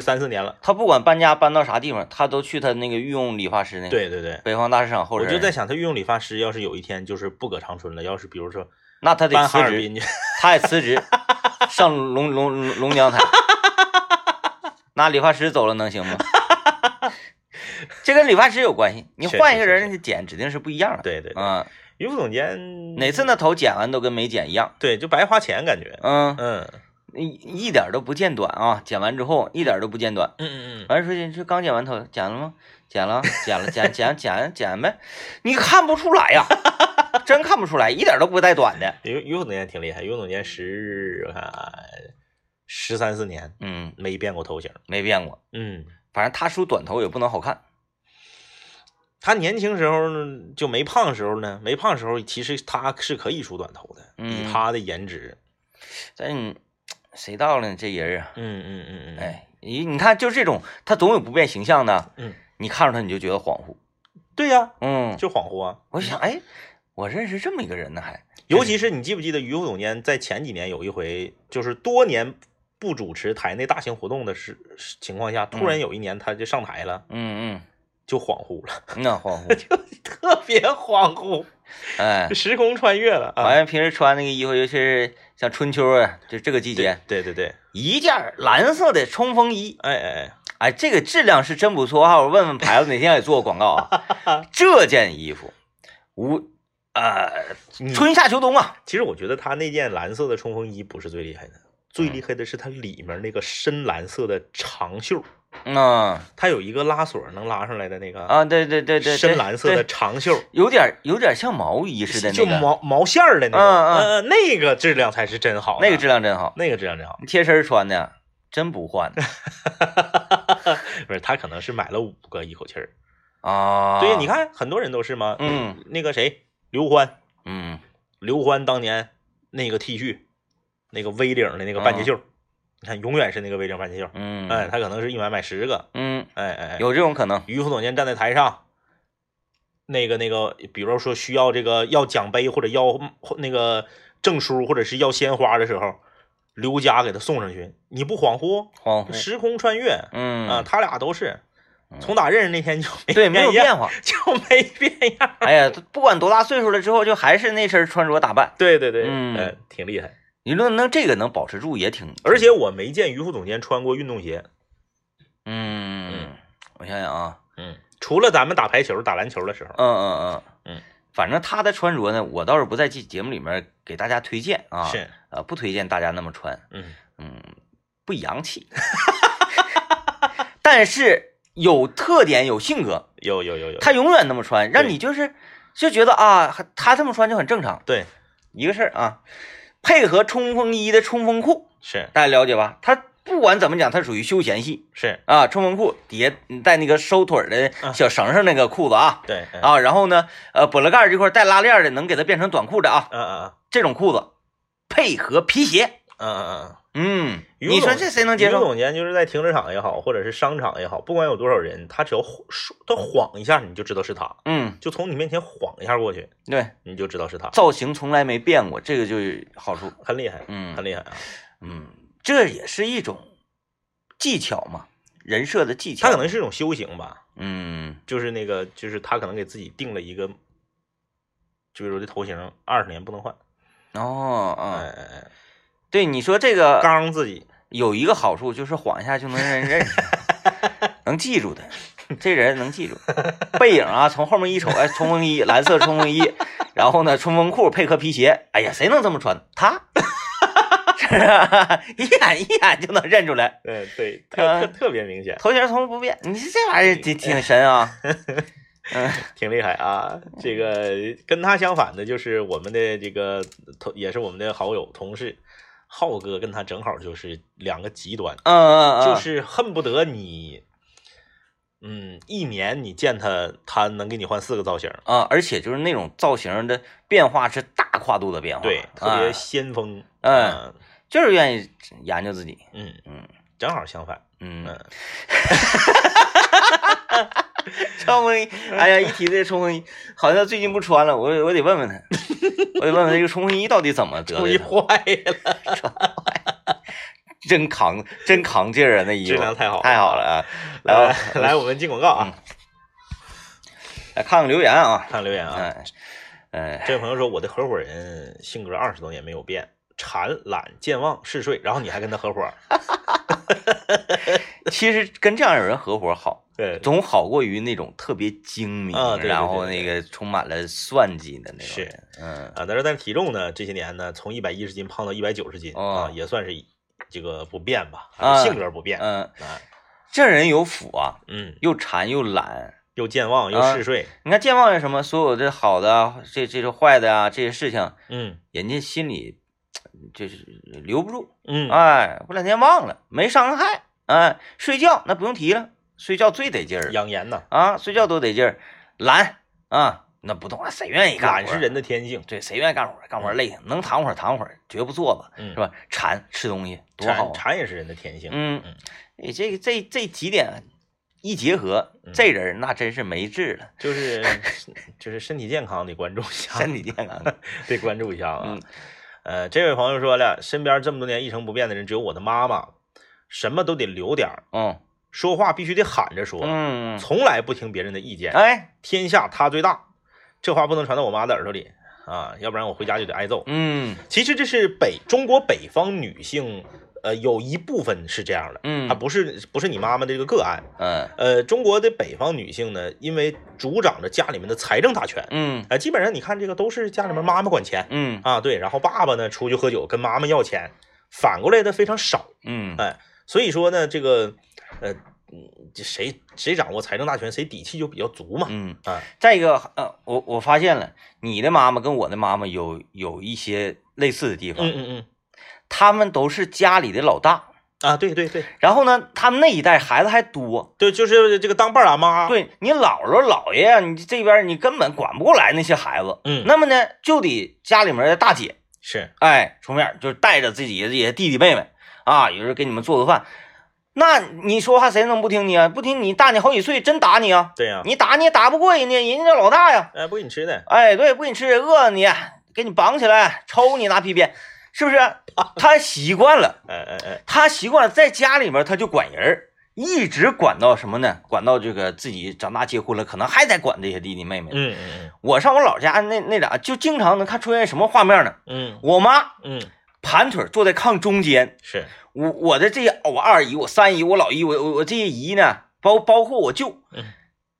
三四年了。
他不管搬家搬到啥地方，他都去他那个御用理发师那个。，
对对对，
北方大市场后
我。就在想，他御用理发师要是有一天就是不搁长春了，要是比如说
那他得
搬
辞职，
哈尔滨去，
他也辞职，上龙龙龙龙江台。那理发师走了能行吗？这跟理发师有关系，你换一个
实
人剪指定是不一样的。
对对对，
嗯，
于副总监
哪次那头剪完都跟没剪一样。
对就白花钱感觉。
嗯，
嗯
一一点都不见短啊！剪完之后一点都不见短。
嗯嗯嗯，
完了说你这刚剪完头，剪了吗？剪了，剪了，剪剪剪剪呗，你看不出来呀，真看不出来，一点都不带短的。
于于副总监挺厉害，于副总监十我看啊十三四年
嗯，
没变过头型。
没变过，
嗯，
反正他梳短头也不能好看。
他年轻时候就没胖时候呢，没胖时候其实他是可以梳短头的，以
嗯
他的颜值。
但谁到了呢这人啊？
嗯嗯嗯嗯，，
哎，你你看，就这种，他总有不变形象的。
嗯，
你看着他你就觉得恍惚。
对呀、
嗯，
就恍惚啊。
我想，哎，我认识这么一个人呢，还
尤其是你记不记得于副总监在前几年有一回，就是多年不主持台内大型活动的时时情况下，突然有一年他就上台了，
嗯嗯
就恍惚了，
嗯，那恍惚 就。
特别恍惚。
哎，
时空穿越了啊！
完了平时穿那个衣服，尤其是像春秋啊，就这个季节，
对对对，
一件蓝色的冲锋衣，
哎哎哎，
哎，这个质量是真不错哈。我问问牌子，哪天也做个广告啊。这件衣服无呃
嗯。
春夏秋冬啊，
其实我觉得他那件蓝色的冲锋衣不是最厉害的，最厉害的是它里面那个深蓝色的长袖，
嗯
它有一个拉锁能拉上来的那个
啊，对对对对，
深蓝色的长袖，
有点有点像毛衣似的
就
那个，
毛毛线儿的那个，
嗯
那个质量才是真好，
那个质量真好，
那个质量真好。
贴身穿的真不换。
不是，他可能是买了五个一口气儿。
啊。
对，你，看很多人都是嘛。
嗯，
那个谁，刘欢，
嗯。
刘欢当年那个 T 恤，那个 V 领的那个半截袖，你看永远是那个 V 领半截袖。
嗯，
哎，他可能是一买买十个。
嗯，
哎哎哎，
有这种可能，
于副总监站在台上，那个那个，比如说需要这个要奖杯或者要那个证书或者是要鲜花的时候，刘佳给他送上去，你不恍惚？
恍惚，
时空穿越
嗯
啊，他俩都是从打认识那天就没
对，没有
样，
变化。
就没变样。
哎呀，不管多大岁数了之后，就还是那身穿着打扮。
对对对，
嗯
呃挺厉害。
你说能这个能保持住也挺，
而且我没见于副总监穿过运动鞋，
嗯，我想想啊，
嗯，除了咱们打排球、打篮球的时候，
嗯嗯嗯
嗯，
反正他的穿着呢，我倒是不在节节目里面给大家推荐啊，
是，
呃，不推荐大家那么穿，
嗯，
嗯，不洋气，但是有特点有性格，
有有有有，
他永远那么穿，让你就是就觉得啊，他这么穿就很正常。
对，
一个事儿啊，配合冲锋衣的冲锋裤，
是
大家了解吧？它不管怎么讲，它属于休闲系
是，
啊。冲锋裤底下带那个收腿儿的
啊
小绳绳那个裤子啊
对，嗯
啊，然后呢，呃，波棱盖这块带拉链的，能给它变成短裤的啊。
嗯嗯
这种裤子配合皮鞋，
嗯嗯嗯嗯。
你说这谁能接
于
受？
总监就是在停车场也好，或者是商场也好，不管有多少人，他只要晃说他晃一下，你就知道是他，
嗯，
就从你面前晃一下过去，
对，
你就知道是他，
造型从来没变过，这个就是好处。
很厉害，
嗯。
很厉害啊！
嗯，这也是一种技巧嘛，人设的技巧。
他可能是一种修行吧，
嗯。
就是那个，就是他可能给自己定了一个，就比如说这头型二十年不能换，
哦
哎
啊，
哎哎，
对，你说这个
刚自己，
有一个好处就是晃一下就能让人认识，能记住的，这人能记住。背影啊，从后面一瞅，哎，冲锋衣，蓝色冲锋衣，然后呢，冲锋裤配合皮鞋，哎呀，谁能这么穿？他，是不是？一眼一眼就能认出来，
嗯，对，特特别明显，
头型从不变。你这玩意儿挺挺神啊，嗯
挺厉害啊！这个跟他相反的就是我们的这个同，也是我们的好友同事浩哥，跟他正好就是两个极端，
嗯嗯嗯，
就是恨不得你，嗯，一年你见他，他能给你换四个造型，
啊，而且就是那种造型的变化是大跨度的变化，
对，特别
啊
先锋，
嗯
嗯。
就是愿意研究自己，
嗯
嗯。
正好相反，
嗯。
嗯，
冲锋衣，哎呀，一提这冲锋衣，好像最近不穿了，我我得问问他，我得问问这个冲锋衣到底怎么得的，
坏了，
真扛真扛劲儿啊，那衣服
质量太好了
太好了啊！来
来
吧，
来，我们进广告啊，
来看看留言啊，
看留言啊，
哎哎，
这位朋友说，我的合伙人性格二十多年没有变，馋、懒、健忘、嗜睡，然后你还跟他合伙，
其实跟这样的人合伙好，
对，
总好过于那种特别精明，
啊对对
然后那个充满了算计的那种
是，
嗯。
啊，但是但是体重呢，这些年呢，从一百一十斤胖到一百九十斤、
哦
啊，也算是这个不变吧，
啊
性格不变，
嗯，
啊，
这人有福啊，
嗯，
又馋又懒。
又健忘又
啊
嗜睡，
你看健忘是什么？所有的好的啊，这这是坏的啊，这些事情，
嗯。
人家心里就是留不住，
嗯，
哎，过两天忘了，没伤害，哎，睡觉那不用提了，睡觉最得劲儿。
养颜呐，
啊，睡觉都得劲儿，懒啊，那不动啊，谁愿意干？
懒是人的天性，
对，谁愿意干活？干活累，能躺会儿躺会儿，绝不坐吧，
嗯。
是吧？馋吃东西多好
馋也是人的天性，
嗯。
嗯，
你这这这几点一结合，
嗯。
这人那真是没治了，
就是就是身体健康得关注一下，
身体健康。
得关注一下啊。
嗯。
呃，这位朋友说了，身边这么多年一成不变的人只有我的妈妈，什么都得留点儿，
嗯
说话必须得喊着说，
嗯，
从来不听别人的意见，
哎，
天下他最大。这话不能传到我妈的耳朵里啊，要不然我回家就得挨揍。
嗯。
其实这是北中国北方女性，呃，有一部分是这样的，
嗯。
它不是不是你妈妈的这个个案。
嗯。
呃，中国的北方女性呢，因为主掌着家里面的财政大权，
嗯。
呃，基本上你看这个都是家里面妈妈管钱。
嗯。
啊，对，然后爸爸呢出去喝酒跟妈妈要钱，反过来的非常少。
嗯。
哎，所以说呢，这个呃，嗯，这谁谁掌握财政大权，谁底气就比较足嘛。
嗯。
啊，
再一个，呃，我我发现了，你的妈妈跟我的妈妈有有一些类似的地方，
嗯嗯嗯
他们都是家里的老大，
嗯，啊，对对对
然后呢，他们那一代孩子还多。
对，就是这个当伴儿啊妈。，
对你姥姥姥爷啊，你这边你根本管不过来那些孩子，
嗯，
那么呢，就得家里面的大姐，
是，
哎，出面就是带着自己的这些弟弟妹妹啊，有时候给你们做个饭。那你说话谁能不听你啊？不听你大你好几岁，真打你啊！
对呀、
你打你也打不过人家，人家老大呀。
哎，不给你吃的。
哎，对，不给你吃，饿你，给你绑起来，抽你拿皮鞭，是不是？他习惯了，
哎哎哎，
他习惯了，在家里面他就管人，一直管到什么呢？管到这个自己长大结婚了，可能还得管这些弟弟妹妹。
嗯嗯
我上我姥家那那俩，就经常能看出现什么画面呢？
嗯
我妈
嗯嗯，
盘腿坐在炕中间，
是，
我我的这些我二姨、我三姨、我老姨、我我我这些姨呢，包包括我舅，
嗯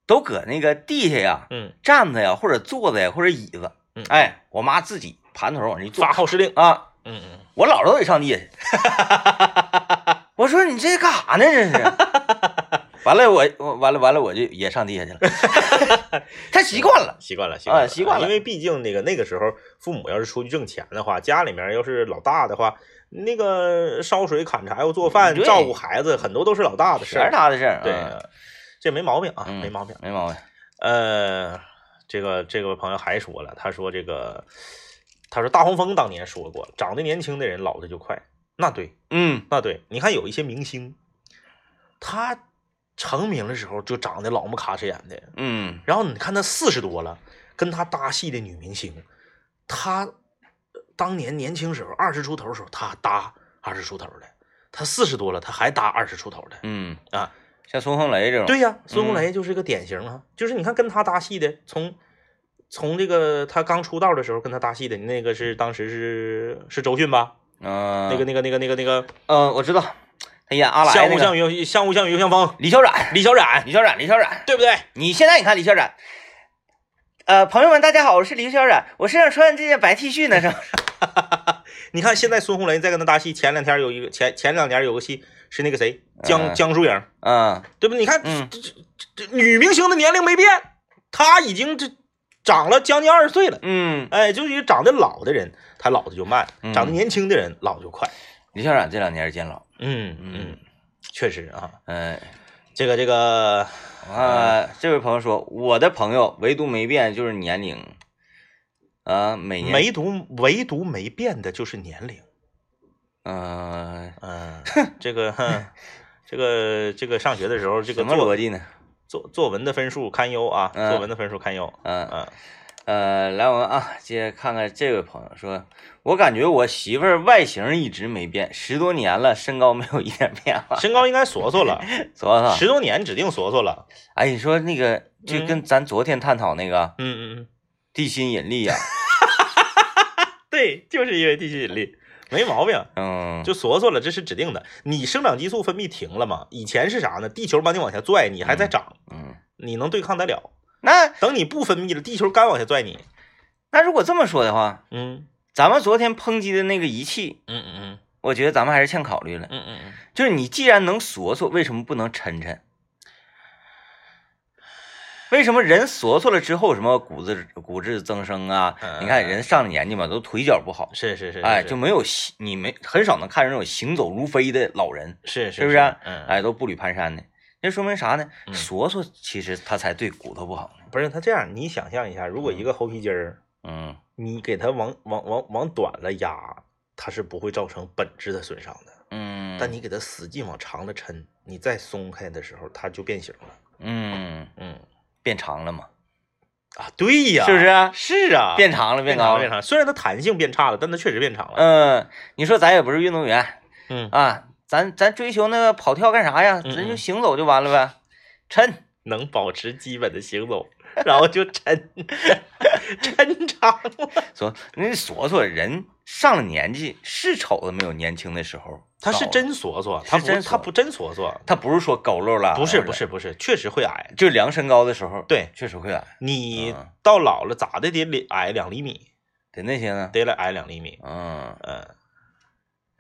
都搁那个地下呀、
嗯
站着呀，或者坐着呀，或者椅子。
嗯，，
哎，我妈自己盘腿往这一坐
发号施令。
啊，
嗯嗯，
我姥姥都得上地下去。我说你这干啥呢？这是。完了我我完了完了我就也上地下去了。他习惯了。
习惯了，习惯了，
啊习惯了
因为毕竟那个那个时候，父母要是出去挣钱的话，家里面要是老大的话，那个烧水、砍柴火、做饭、照顾孩子，很多都是老大的事
全是
儿。
他的事儿。
对
嗯，
这没毛病啊，
嗯
没毛病。
没毛病。
呃，这个这个朋友还说了，他说这个，他说大黄蜂当年说过，长得年轻的人老的就快。那对，
嗯
那对，你看有一些明星，他成名的时候就长得老木卡哧眼的，
嗯
然后你看他四十多了，跟他搭戏的女明星，他呃当年年轻时候二十出头的时候，他搭二十出头的，他四十多了，他还搭二十出头的
嗯
啊。
像孙红雷这种。
对呀，孙红
嗯
雷就是个典型啊，就是你看跟他搭戏的，从从这个他刚出道的时候跟他搭戏的那个是当时是是周迅吧？
嗯，
那个那个那个那个那个
嗯，我知道，他演阿来
像雾
那个
像雨像雾像雨又相逢，
李小冉，
李小冉，
李小冉，李小冉。
对不对？
你现在你看李小冉，呃，朋友们大家好，我是李小冉，我身上穿这件白 T 恤呢，是吧？
你看现在孙红雷在跟他搭戏，前两天有一个前前两年有个戏是那个谁江
嗯
江疏影，
嗯
对不？你看
嗯
这这这女明星的年龄没变，她已经这长了将近二十岁了。
嗯，
哎，就是长得老的人，他老的就慢；
嗯
长得年轻的人老就快。
李小冉这两年是见老，
嗯
嗯
嗯，确实啊，
嗯。
这个这个，
啊，这位朋友说，我的朋友唯独没变就是年龄，啊，每年，
唯独唯独没变的就是年龄。
嗯、
嗯，这个哼 这个这个上学的时候，这个
什么逻辑呢？
作作文的分数堪忧啊，
嗯
作文的分数堪忧。
嗯、
嗯
呃，来我们啊，接着看看这位朋友说，我感觉我媳妇儿外形一直没变，十多年了，身高没有一点变化。
身高应该缩缩了，
昨天，
十多年指定缩缩了。
哎，你说那个就
嗯
跟咱昨天探讨那个
嗯嗯嗯，
地心引力呀、
对，就是因为地心引力，没毛病。
嗯，
就缩缩了，这是指定的。你生长激素分泌停了吗？以前是啥呢？地球把你往下拽，你还在长，
嗯，
你能对抗得了。
那
等你不分泌了，地球干往下拽你。
那如果这么说的话，
嗯
咱们昨天抨击的那个仪器，
嗯嗯嗯
我觉得咱们还是欠考虑了。
嗯嗯嗯，
就是你既然能缩缩，为什么不能抻抻？为什么人缩缩了之后，什么骨质骨质增生啊？
嗯
你看人上了年纪嘛，都腿脚不好，
是是是，
哎，就没有行，你没很少能看着那种行走如飞的老人，
是
是不是？
嗯，
哎，都步履蹒跚的，这说明啥呢？
嗯
缩缩其实它才对骨头不好呢。
不是他这样，你想象一下，如果一个猴皮筋儿，
嗯
你给它往往往往短了压，它是不会造成本质的损伤的。
嗯，
但你给它使劲往长了抻，你再松开的时候，它就变形了。
嗯
嗯
变长了嘛，
啊，对呀，
是不是？
是啊，
变长了，
变高了，变。长。虽然它弹性变差了，但它确实变长了。
嗯，你说咱也不是运动员，
嗯
啊，咱咱追求那个跑跳干啥呀？
嗯
咱就
嗯
行走就完了呗，抻
能保持基本的行走，然后就抻 抻长了。
说那索索人上了年纪是瞅着没有年轻的时候，
他是真索索，他不
真
他不真索索，
他不是说佝偻了，
不是不是不是，确实会矮。
就量身高的时候，
对
确实会矮。
你
嗯
到老了咋的得得矮两厘米，
得那些呢，
得了矮两厘米，
嗯，
嗯，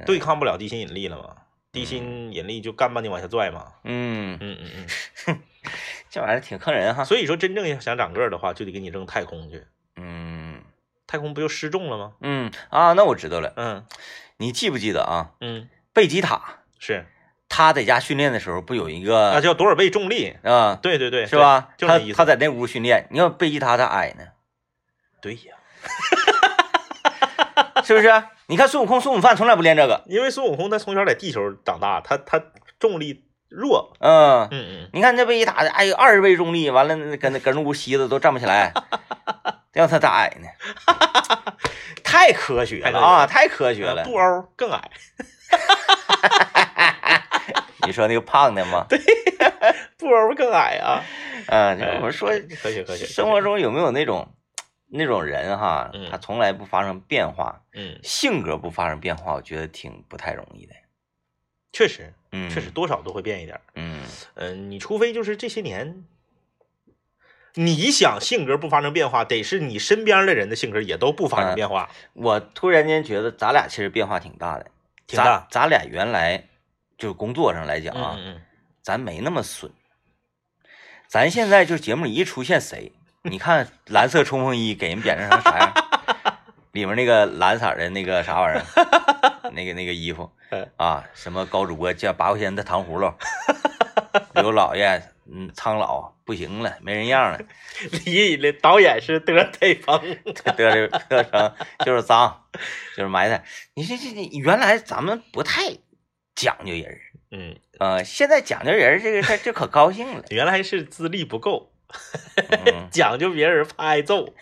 对抗不了地心引力了嘛？地心引力就干把你往下拽嘛。
嗯，
嗯嗯嗯。
这玩意儿挺坑人哈。
所以说，真正要想长个儿的话，就得给你扔太空去。
嗯
太空不就失重了吗？
嗯啊，那我知道了。
嗯
你记不记得啊？
嗯，
贝吉塔
是，
他在家训练的时候，不有一
那
个
叫多少倍重力？
啊？
对对对，
是吧？他。他在那屋训练，你要贝吉塔他矮呢，
对呀，
是不是？你看孙悟空、孙悟饭从来不练这个，
因为孙悟空他从小在地球长大，他他重力弱。
嗯。
嗯嗯，
你看这被一打的，哎呦，二十倍重力，完了那跟那跟那屋吸的都站不起来，让他咋矮呢？太科学了啊，太科学了。
布欧更矮，
你说那个胖的吗？对，
布欧更矮啊。
嗯，
哎
我说
科学科学。
生活中有没有那种那种人哈
嗯，
他从来不发生变化，
嗯，
性格不发生变化，我觉得挺不太容易的。
确实
嗯，
确实，多少都会变一点儿。
嗯
嗯，你除非就是这些年，你想性格不发生变化，得是你身边的人的性格也都不发生变化。
我突然间觉得咱俩其实变化挺大的，
挺大
咱咱俩原来就是工作上来讲啊，
嗯嗯
咱没那么损。咱现在就是节目里一出现谁，你看蓝色冲锋衣给人变成成啥样？里面那个蓝色的那个啥玩意儿，那个那个衣服
嗯
啊，什么高主播叫八块钱的糖葫芦，刘老爷嗯苍老不行了，没人样了，
嗯，李的导演是德泰鹏，
得了得成就是脏，就是埋汰。你这这这原来咱们不太讲究人儿，
嗯，
呃，现在讲究人儿这个事儿就可高兴了，
原来是资历不够，
嗯。
讲究别人怕挨揍。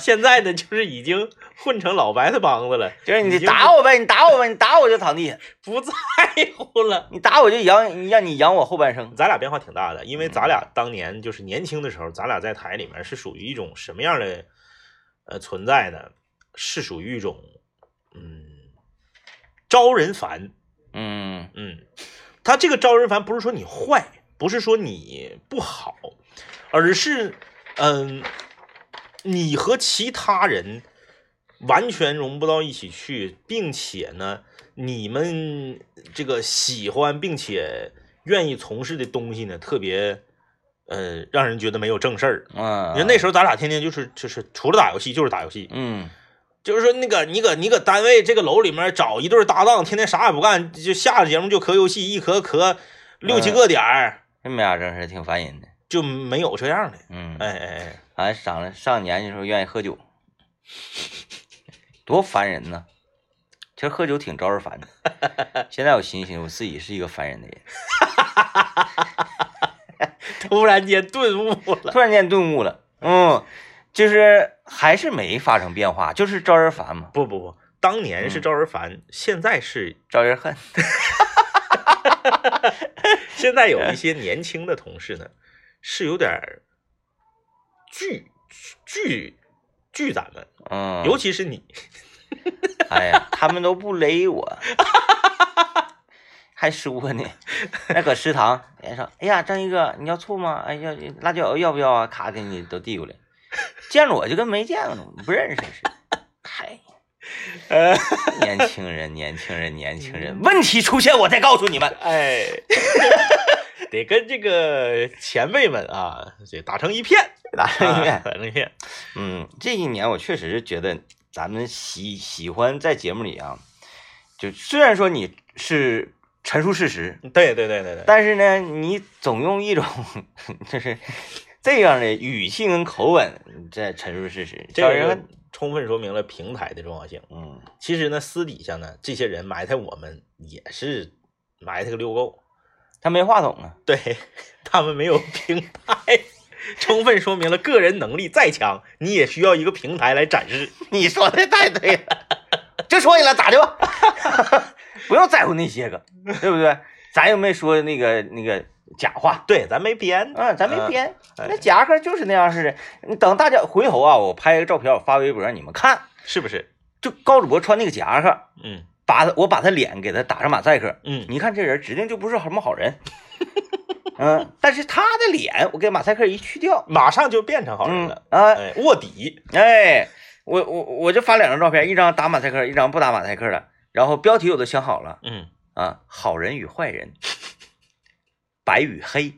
现在呢，就是已经混成老白菜帮子了，
就是你打我呗，你打我呗，你打我就躺地下，
不在乎了。
你打我就养，让你养我后半生。
咱俩变化挺大的，因为咱
嗯
俩当年就是年轻的时候，咱俩在台里面是属于一种什么样的呃存在呢？是属于一种嗯招人烦，
嗯
嗯，他这个招人烦不是说你坏，不是说你不好，而是嗯，你和其他人完全融不到一起去，并且呢，你们这个喜欢并且愿意从事的东西呢，特别呃让人觉得没有正事儿。
嗯，
你说那时候咱俩天天就是就是除了打游戏就是打游戏，
嗯
就是说那个你搁你搁单位这个楼里面找一对搭档，天天啥也不干，就下了节目就磕游戏，一磕磕六七个点儿，
这没啥正事，挺烦人的。
就没有这样的。
嗯，
哎哎哎，
俺上了上年纪的时候愿意喝酒，多烦人呐！其实喝酒挺招人烦的。现在我寻思，我自己是一个烦人的人。
突然间顿悟了。
突然间顿悟了，嗯，就是还是没发生变化，就是招人烦嘛，
不不不，当年是招人烦，现在是
招人恨。
现在有一些年轻的同事呢，是有点儿惧惧惧咱们，
嗯，
尤其是你，
哎呀，他们都不勒我，还说呢。那搁食堂，人家说，哎呀，张一哥，你要醋吗？哎呀，辣椒要不要啊？咔给你都递过来，见着我就跟没见过呢，不认识似的。嗨，
呃，
年轻人，年轻人，年轻人，问题出现我再告诉你们。
哎，得跟这个前辈们啊，这打成一片，
打成一片
啊打成一片。
嗯，这一年我确实是觉得咱们喜喜欢在节目里啊，就虽然说你是陈述事实，
对对对对对，
但是呢，你总用一种 就是这样的语气跟口吻在陈述事实，
这
人
充分说明了平台的重要性。
嗯
其实呢，私底下呢，这些人埋汰我们也是埋汰个溜够。
他没话筒啊，
对他们没有平台，充分说明了个人能力再强，你也需要一个平台来展示。
你说的太对了，就说你了，咋的吧？不用在乎那些个，对不对？咱又没说那个那个假话。
对，咱没编，
嗯，咱没
嗯
编，
哎
那夹克就是那样式的。你等大家回头啊，我拍个照片，我发微博你们看，
是不是？
就高主播穿那个夹克，
嗯
把他我把他脸给他打上马赛克，
嗯，
你看这人指定就不是什么好人。嗯，但是他的脸我给马赛克一去掉，
马上就变成好人
嗯
了。
啊，
哎，卧底，
哎，我我我就发两张照片，一张打马赛克，一张不打马赛克的，然后标题我都想好了
嗯，
啊，好人与坏人，白与黑，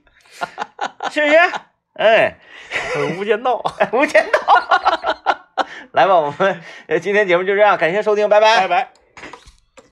是不是？哎，
无间道，
无间道。来吧，我们呃今天节目就这样，感谢收听，拜拜
拜拜。